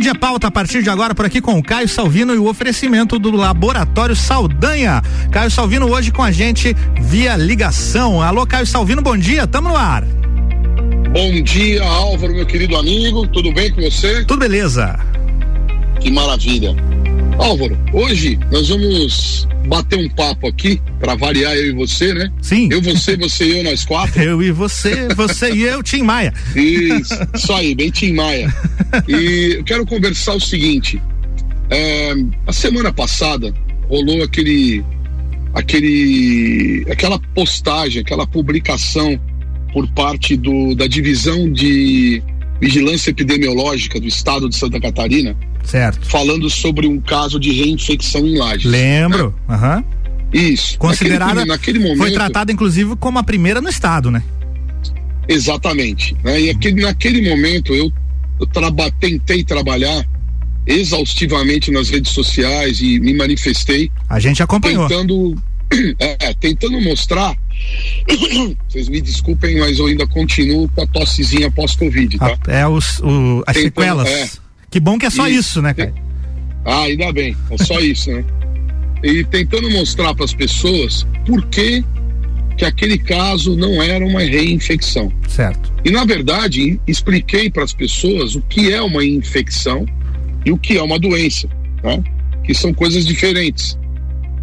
Saúde é pauta a partir de agora por aqui com o Caio Salvino e o oferecimento do Laboratório Saldanha. Caio Salvino hoje com a gente via ligação. Alô, Caio Salvino, bom dia, tamo no ar. Bom dia, Álvaro, meu querido amigo. Tudo bem com você? Tudo beleza. Que maravilha. Álvaro, hoje nós vamos bater um papo aqui, para variar eu e você, né? Sim. Eu, você, você e eu, nós quatro. Eu e você, você e eu, Tim Maia. Isso, isso aí, bem Tim Maia. E eu quero conversar o seguinte. É, a semana passada rolou aquele, aquele, aquela postagem, aquela publicação por parte do, da divisão de vigilância epidemiológica do estado de Santa Catarina Certo. Falando sobre um caso de reinfecção em Lages. Lembro. Né? Uhum. Isso. Considerada. Naquele, naquele, momento. Foi tratada, inclusive, como a primeira no estado, né? Exatamente. Né? E aquele, naquele momento eu, eu traba, tentei trabalhar exaustivamente nas redes sociais e me manifestei. A gente acompanhou. Tentando, é, tentando mostrar. Vocês me desculpem, mas eu ainda continuo com a tossezinha pós-Covid, tá? É os, o, as tentando, sequelas. Que bom que é só isso, isso né, cara? Ah, ainda bem, é só isso, né? E tentando mostrar para as pessoas por que que aquele caso não era uma reinfecção. Certo. E na verdade, expliquei para as pessoas o que é uma infecção e o que é uma doença, né? Que são coisas diferentes.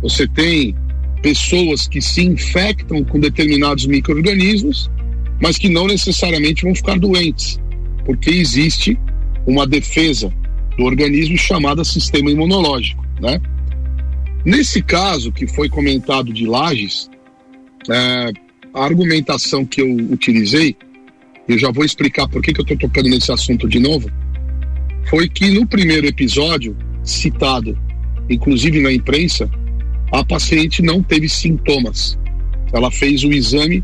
Você tem pessoas que se infectam com determinados micro-organismos, mas que não necessariamente vão ficar doentes, porque existe uma defesa do organismo chamada sistema imunológico, né? Nesse caso que foi comentado de Lages, é, a argumentação que eu utilizei, eu já vou explicar por que, que eu estou tocando nesse assunto de novo, foi que no primeiro episódio citado, inclusive na imprensa, a paciente não teve sintomas. Ela fez o exame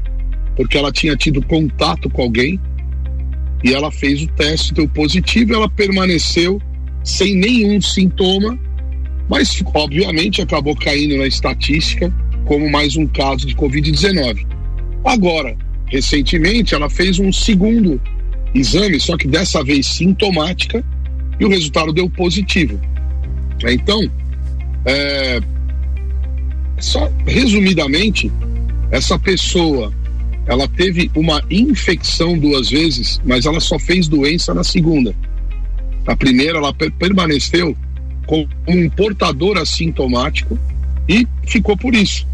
porque ela tinha tido contato com alguém e ela fez o teste, deu positivo, ela permaneceu sem nenhum sintoma, mas obviamente acabou caindo na estatística como mais um caso de Covid-19. Agora, recentemente, ela fez um segundo exame, só que dessa vez sintomática, e o resultado deu positivo. Então, é, só resumidamente, essa pessoa ela teve uma infecção duas vezes, mas ela só fez doença na segunda. A primeira, ela permaneceu como um portador assintomático e ficou por isso.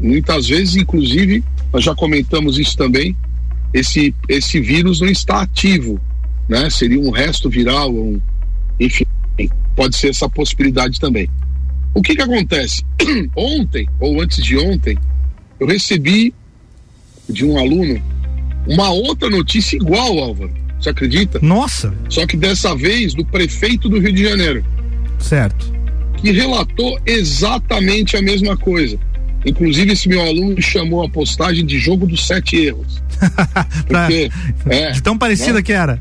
Muitas vezes, inclusive, nós já comentamos isso também, esse, esse vírus não está ativo, né? Seria um resto viral, um, enfim, pode ser essa possibilidade também. O que que acontece? ontem, ou antes de ontem, eu recebi de um aluno uma outra notícia igual, Álvaro. Você acredita? Nossa! Só que dessa vez do prefeito do Rio de Janeiro. Certo. Que relatou exatamente a mesma coisa. Inclusive, esse meu aluno chamou a postagem de jogo dos sete erros. Porque, é, de tão parecida né? que era.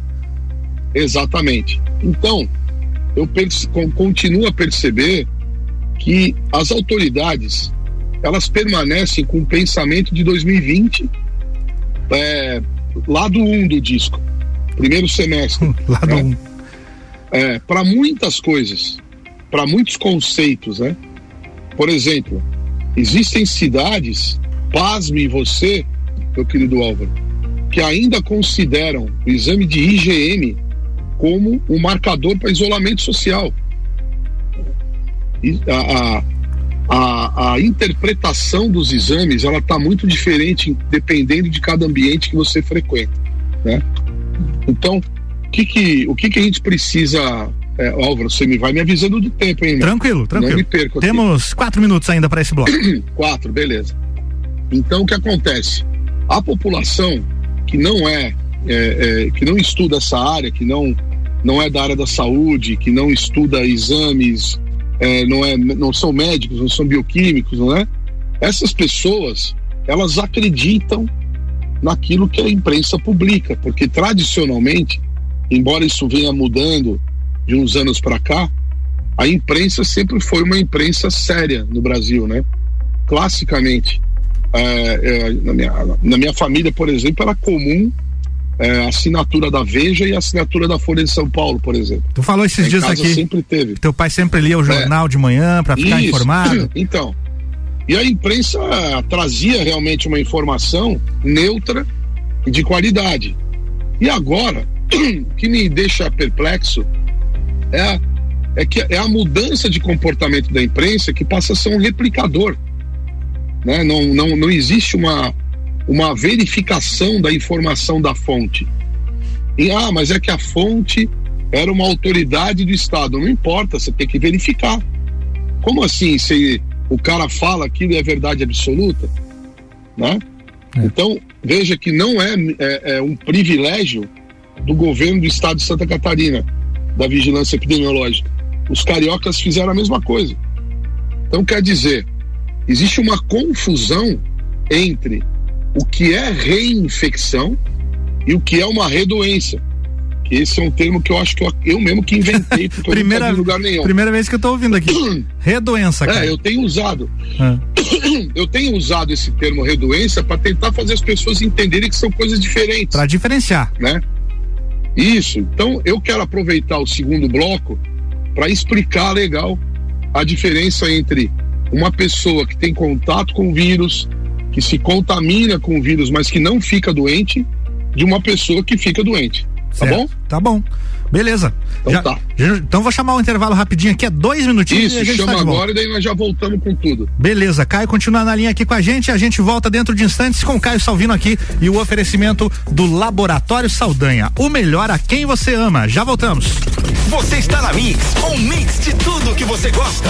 Exatamente. Então, eu continuo a perceber que as autoridades elas permanecem com o pensamento de 2020, é, lado 1 um do disco, primeiro semestre. lado 1. Um. É, para muitas coisas, para muitos conceitos, né? Por exemplo, existem cidades, pasme você, meu querido Álvaro, que ainda consideram o exame de IgM como um marcador para isolamento social. A, a, a, a interpretação dos exames ela está muito diferente dependendo de cada ambiente que você frequenta, né? Então, que que, o que, que a gente precisa é, Álvaro, você me vai me avisando do tempo, hein? Tranquilo, tranquilo. Não me perco aqui. Temos quatro minutos ainda para esse bloco. quatro, beleza. Então, o que acontece? A população que não é, é, é, que não estuda essa área, que não não é da área da saúde, que não estuda exames é, não, é, não são médicos, não são bioquímicos, não é? Essas pessoas, elas acreditam naquilo que a imprensa publica, porque tradicionalmente, embora isso venha mudando de uns anos para cá, a imprensa sempre foi uma imprensa séria no Brasil, né? Classicamente, é, é, na, minha, na minha família, por exemplo, era comum é, assinatura da Veja e assinatura da Folha de São Paulo, por exemplo. Tu falou esses dias aqui. Sempre teve. Teu pai sempre lia o jornal é. de manhã para ficar Isso. informado. Então, e a imprensa trazia realmente uma informação neutra e de qualidade. E agora, o que me deixa perplexo é, é que é a mudança de comportamento da imprensa que passa a ser um replicador. Né? Não, não, não existe uma, uma verificação da informação da fonte. E, ah, mas é que a fonte era uma autoridade do Estado. Não importa, você tem que verificar. Como assim, se o cara fala aquilo é verdade absoluta? Né? É. Então, veja que não é, é, é um privilégio do governo do Estado de Santa Catarina, da vigilância epidemiológica. Os cariocas fizeram a mesma coisa. Então, quer dizer, existe uma confusão entre o que é reinfecção e o que é uma redoença. Esse é um termo que eu acho que eu, eu mesmo que inventei, porque primeira, eu não lugar nenhum. Primeira vez que eu estou ouvindo aqui. redoença, cara. É, eu tenho usado. É. Eu tenho usado esse termo redoença para tentar fazer as pessoas entenderem que são coisas diferentes. Para diferenciar. Né? Isso. Então, eu quero aproveitar o segundo bloco para explicar legal a diferença entre uma pessoa que tem contato com o vírus, que se contamina com o vírus, mas que não fica doente, de uma pessoa que fica doente. Tá certo. bom? Tá bom. Beleza. Então já, tá. Já, então vou chamar o um intervalo rapidinho aqui, é dois minutinhos Isso, e a gente chama tá agora e daí nós já voltamos com tudo. Beleza, Caio continua na linha aqui com a gente, a gente volta dentro de instantes com o Caio Salvino aqui e o oferecimento do Laboratório Saldanha, o melhor a quem você ama. Já voltamos. Você está na Mix, um mix de tudo que você gosta.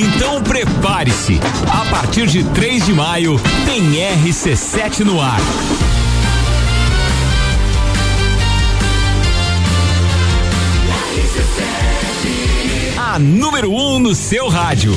Então prepare-se. A partir de 3 de maio tem RC7 no ar. A número 1 um no seu rádio.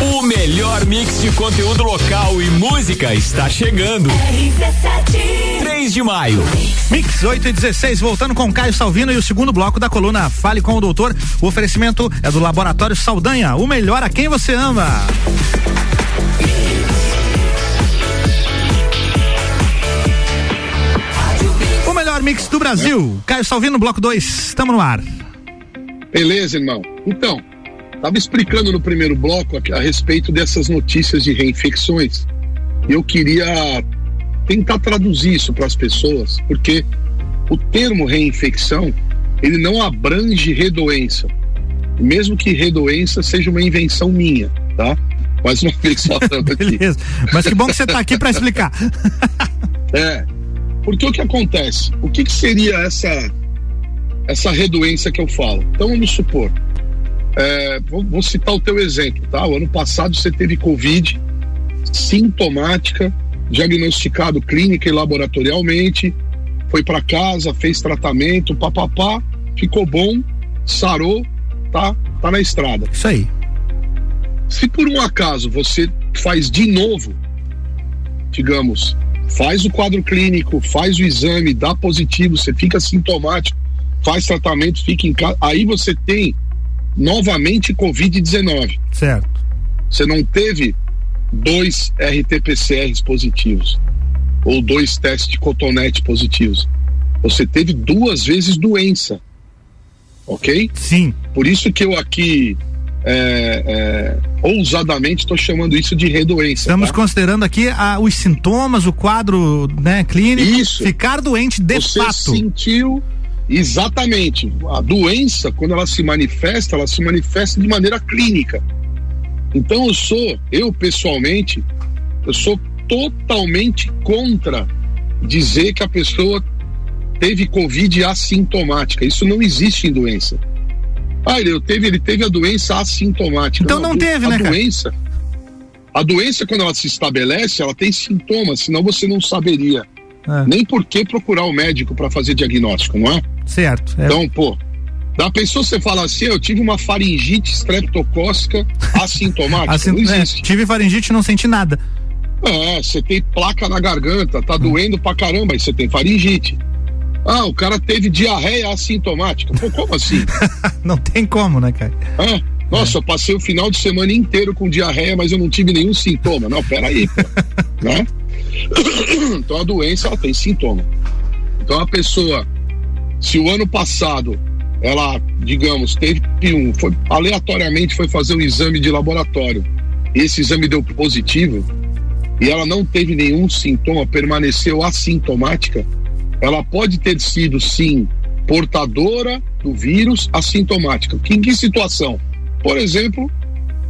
O melhor mix de conteúdo local e música está chegando. RC7. 3 de maio. Mix 8 e 16, voltando com Caio Salvino e o segundo bloco da coluna Fale com o Doutor. O oferecimento é do Laboratório Saldanha, o melhor a quem você ama. O melhor mix do Brasil. Caio Salvino, bloco 2. Estamos no ar. Beleza, irmão. Então, Estava explicando no primeiro bloco a, a respeito dessas notícias de reinfecções. Eu queria tentar traduzir isso para as pessoas, porque o termo reinfecção ele não abrange redoença, mesmo que redoença seja uma invenção minha, tá? Mais uma vez falando aqui. Beleza. Mas que bom que você está aqui para explicar. é, porque o que acontece? O que, que seria essa essa redoença que eu falo? Então vamos supor, é, vou, vou, citar o teu exemplo, tá? O ano passado você teve Covid sintomática, diagnosticado clínica e laboratorialmente, foi para casa, fez tratamento, papapá, ficou bom, sarou, tá? Tá na estrada. Isso aí. Se por um acaso você faz de novo, digamos, faz o quadro clínico, faz o exame, dá positivo, você fica sintomático, faz tratamento, fica em casa, aí você tem novamente Covid-19. Certo. Você não teve dois RT-PCRs positivos ou dois testes de cotonete positivos. Você teve duas vezes doença. Ok? Sim. Por isso que eu aqui é, é, ousadamente estou chamando isso de redoença. Estamos tá? considerando aqui a, os sintomas, o quadro né, clínico. Isso. Ficar doente de Você fato. sentiu exatamente. A doença, quando ela se manifesta, ela se manifesta de maneira clínica. Então eu sou, eu pessoalmente, eu sou totalmente contra dizer que a pessoa teve Covid assintomática. Isso não existe em doença. Ah, ele teve, ele teve a doença assintomática. Então não, a, teve, a né, cara? doença, A doença, quando ela se estabelece, ela tem sintomas, senão você não saberia É, nem por que procurar o médico para fazer diagnóstico, não é? certo. É, Então, pô, da pessoa você fala assim, eu tive uma faringite streptocócica assintomática, assim, não é, existe. tive faringite e não senti nada. É, você tem placa na garganta, tá doendo pra caramba, aí você tem faringite. Ah, o cara teve diarreia assintomática. Pô, como assim? não tem como, né, cara? Hã? Nossa, eu passei o final de semana inteiro com diarreia, mas eu não tive nenhum sintoma. Não, peraí, pô. né? Então a doença ela tem sintoma. Então a pessoa, se o ano passado ela, digamos, teve um, foi aleatoriamente foi fazer um exame de laboratório, esse exame deu positivo e ela não teve nenhum sintoma, permaneceu assintomática, ela pode ter sido sim portadora do vírus assintomática. Que, em que situação? Por exemplo,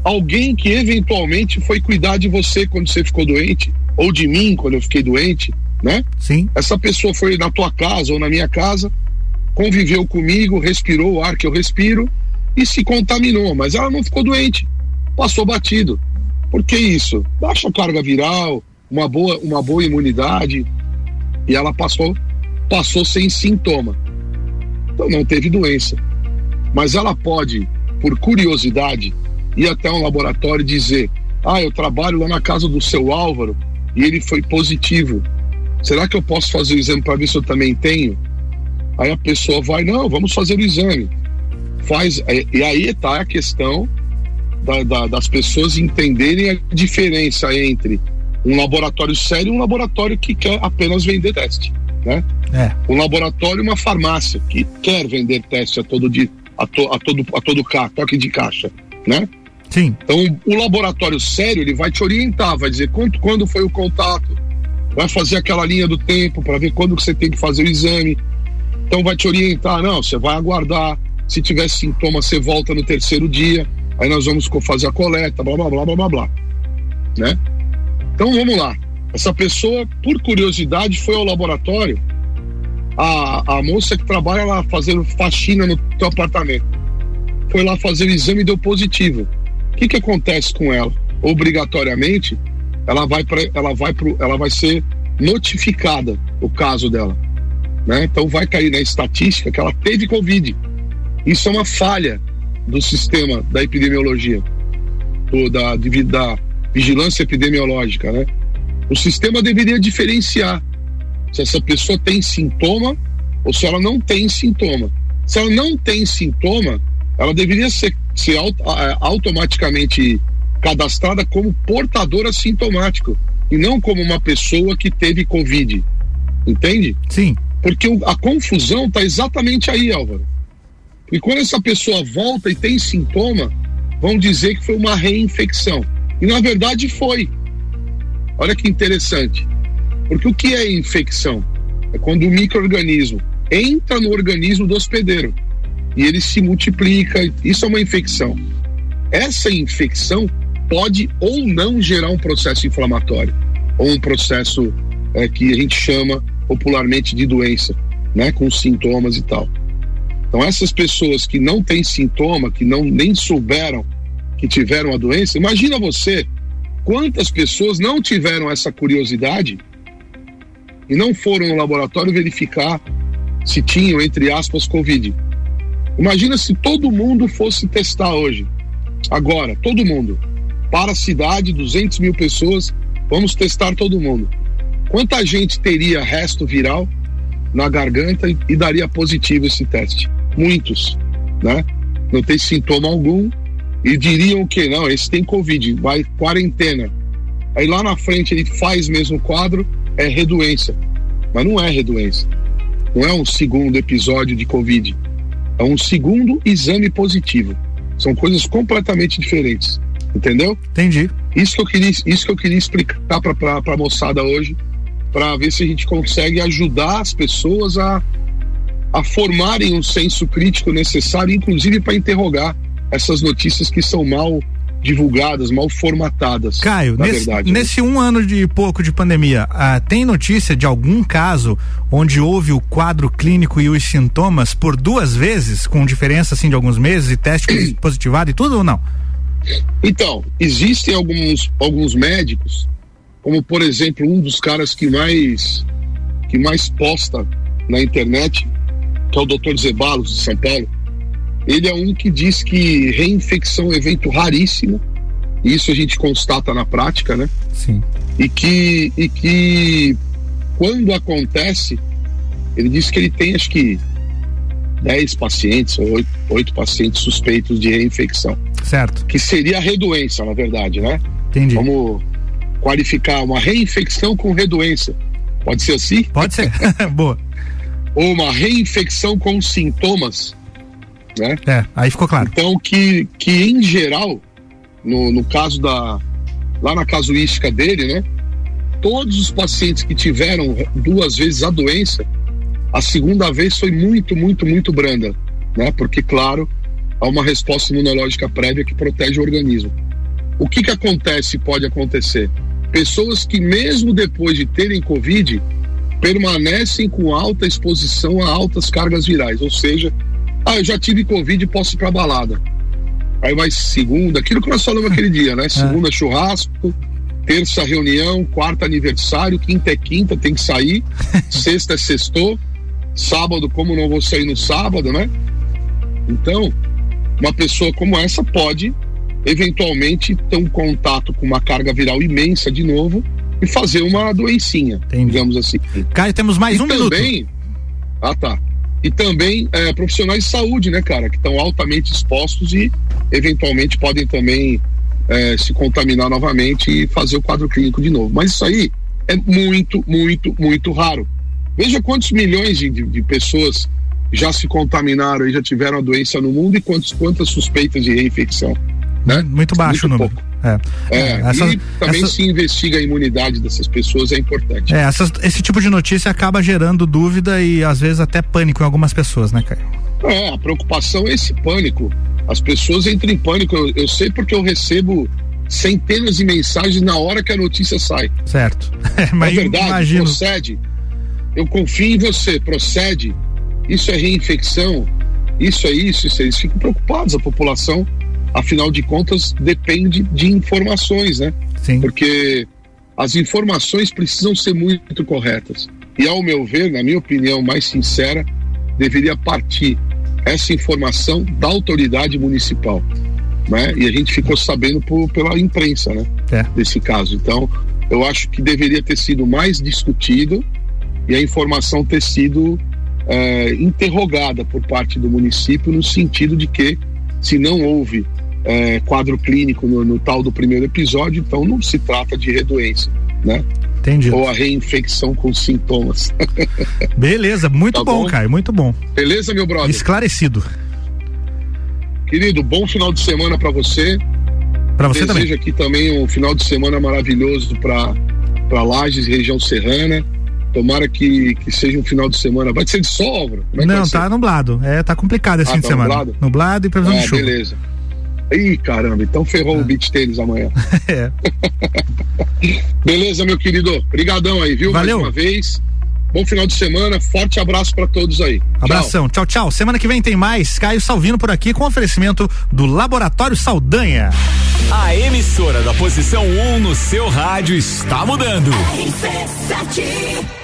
alguém que eventualmente foi cuidar de você quando você ficou doente, ou de mim quando eu fiquei doente, né? Sim. Essa pessoa foi na tua casa ou na minha casa, conviveu comigo, respirou o ar que eu respiro e se contaminou, mas ela não ficou doente, passou batido. Por que isso? Baixa carga viral, uma boa, uma boa imunidade e ela passou, passou sem sintoma. Então não teve doença. Mas ela pode, por curiosidade, ir até um laboratório e dizer: Ah, eu trabalho lá na casa do seu Álvaro e ele foi positivo. Será que eu posso fazer o exame para ver se eu também tenho? Aí a pessoa vai, não, vamos fazer o exame. Faz, e aí está a questão da, da, das pessoas entenderem a diferença entre um laboratório sério e um laboratório que quer apenas vender teste, né? É. Um laboratório uma farmácia que quer vender teste a todo dia, a, to, a todo a todo ca, toque de caixa, né? Sim. Então o laboratório sério ele vai te orientar, vai dizer quanto, quando foi o contato, vai fazer aquela linha do tempo para ver quando que você tem que fazer o exame. Então vai te orientar, não, você vai aguardar. Se tiver sintoma, você volta no terceiro dia. Aí nós vamos fazer a coleta, blá blá blá blá blá blá, né? Então vamos lá. Essa pessoa, por curiosidade, foi ao laboratório. A, a moça que trabalha lá fazendo faxina no teu apartamento foi lá fazer o exame e deu positivo. O que, que acontece com ela? Obrigatoriamente, ela vai para, ela vai pro, ela vai ser notificada o caso dela, né? Então vai cair na estatística que ela teve covid. Isso é uma falha do sistema da epidemiologia, do, da, da vigilância epidemiológica, né? O sistema deveria diferenciar se essa pessoa tem sintoma ou se ela não tem sintoma. Se ela não tem sintoma, ela deveria ser, ser automaticamente cadastrada como portadora sintomático e não como uma pessoa que teve Covid. Entende? Sim. Porque a confusão está exatamente aí, Álvaro. E quando essa pessoa volta e tem sintoma, vão dizer que foi uma reinfecção. E na verdade foi. Olha que interessante. Porque o que é infecção? É quando o microorganismo entra no organismo do hospedeiro e ele se multiplica. Isso é uma infecção. Essa infecção pode ou não gerar um processo inflamatório ou um processo é, que a gente chama popularmente de doença, né, com sintomas e tal. Então essas pessoas que não têm sintoma, que não nem souberam que tiveram a doença, imagina você quantas pessoas não tiveram essa curiosidade e não foram no laboratório verificar se tinham entre aspas covid. Imagina se todo mundo fosse testar hoje, agora, todo mundo, para a cidade, 200 mil pessoas, vamos testar todo mundo. quanta gente teria resto viral na garganta e, daria positivo esse teste? Muitos, né? Não tem sintoma algum e diriam que não, esse tem Covid, vai quarentena. Aí lá na frente ele faz mesmo o quadro, é redoença. Mas não é redoença. Não é um segundo episódio de Covid. É um segundo exame positivo. São coisas completamente diferentes. Entendeu? Entendi. Isso que eu queria, isso que eu queria explicar para a moçada hoje, para ver se a gente consegue ajudar as pessoas a, a formarem um senso crítico necessário, inclusive para interrogar essas notícias que são mal divulgadas, mal formatadas. Caio, nesse, verdade, né? nesse né? um ano de pouco de pandemia, ah, tem notícia de algum caso onde houve o quadro clínico e os sintomas por duas vezes, com diferença assim de alguns meses e teste positivado e tudo ou não? Então, existem alguns, alguns médicos, como por exemplo um dos caras que mais que mais posta na internet, que é o Dr. Zebalos de São Paulo. Ele é um que diz que reinfecção é um evento raríssimo. Isso a gente constata na prática, né? Sim. E que e que quando acontece, ele diz que ele tem acho que 10 pacientes ou 8, 8 pacientes suspeitos de reinfecção. Certo. Que seria a redoença, na verdade, né? Entendi. Vamos qualificar uma reinfecção com redoença. Pode ser assim? Pode ser. Boa. Ou uma reinfecção com sintomas, né? É, aí ficou claro. Então, que, que em geral, no, no caso da. lá na casuística dele, né? Todos os pacientes que tiveram duas vezes a doença, a segunda vez foi muito, muito, muito branda, né? Porque, claro, há uma resposta imunológica prévia que protege o organismo. O que que acontece, pode acontecer? Pessoas que mesmo depois de terem Covid, permanecem com alta exposição a altas cargas virais, ou seja, ah, eu já tive Covid e posso ir pra balada. Aí vai segunda, aquilo que nós falamos aquele dia, né? Segunda é. churrasco, terça reunião, quarta aniversário, quinta é quinta, tem que sair, sexta é sextou, sábado, como não vou sair no sábado, né? Então, uma pessoa como essa pode eventualmente ter um contato com uma carga viral imensa de novo e fazer uma doencinha, Entendi. digamos assim. Caio, temos mais e um também, minuto. Ah, tá. E também é, profissionais de saúde, né, cara, que estão altamente expostos e eventualmente podem também é, se contaminar novamente e fazer o quadro clínico de novo. Mas isso aí é muito, muito, muito raro. Veja quantos milhões de, de, pessoas já se contaminaram e já tiveram a doença no mundo e quantos, quantas suspeitas de reinfecção. Né? Muito baixo Muito o número. Pouco. É. É, essa, e também se investiga a imunidade dessas pessoas, é importante. É, essas, esse tipo de notícia acaba gerando dúvida e às vezes até pânico em algumas pessoas, né, Caio? É, a preocupação é esse pânico. As pessoas entram em pânico. Eu, eu sei porque eu recebo centenas de mensagens na hora que a notícia sai. Certo. É, mas é verdade, imagino. procede. Eu confio em você, procede. Isso é reinfecção. Isso é isso, isso é isso. Ficam preocupados a população afinal de contas, depende de informações, né? Sim. Porque as informações precisam ser muito corretas. E, ao meu ver, na minha opinião mais sincera, deveria partir essa informação da autoridade municipal. Né? E a gente ficou sabendo por, pela imprensa, né? É. Desse caso. Então, eu acho que deveria ter sido mais discutido e a informação ter sido é, interrogada por parte do município no sentido de que se não houve é, quadro clínico no, no, tal do primeiro episódio, então não se trata de redoença, né? Entendi. Ou a reinfecção com sintomas. Beleza, muito tá bom, bom, Caio, muito bom. Beleza, meu brother? Esclarecido. Querido, bom final de semana para você. Para você Desejo também. aqui também um final de semana maravilhoso para para Lages, região serrana. Tomara que, que seja um final de semana. Vai ser de sol, é Não, tá nublado. É, tá complicado esse ah, fim tá de semana. Nublado? nublado e previsão ah, de chuva. Beleza. Ih, caramba, então ferrou ah. o beat tênis amanhã. é. Beleza, meu querido. Obrigadão aí, viu? Valeu. Mais uma vez. Bom final de semana, forte abraço para todos aí. Abração, tchau. tchau, tchau. Semana que vem tem mais. Caio Salvino por aqui com oferecimento do Laboratório Saldanha. A emissora da posição 1 um no seu rádio está mudando. RC7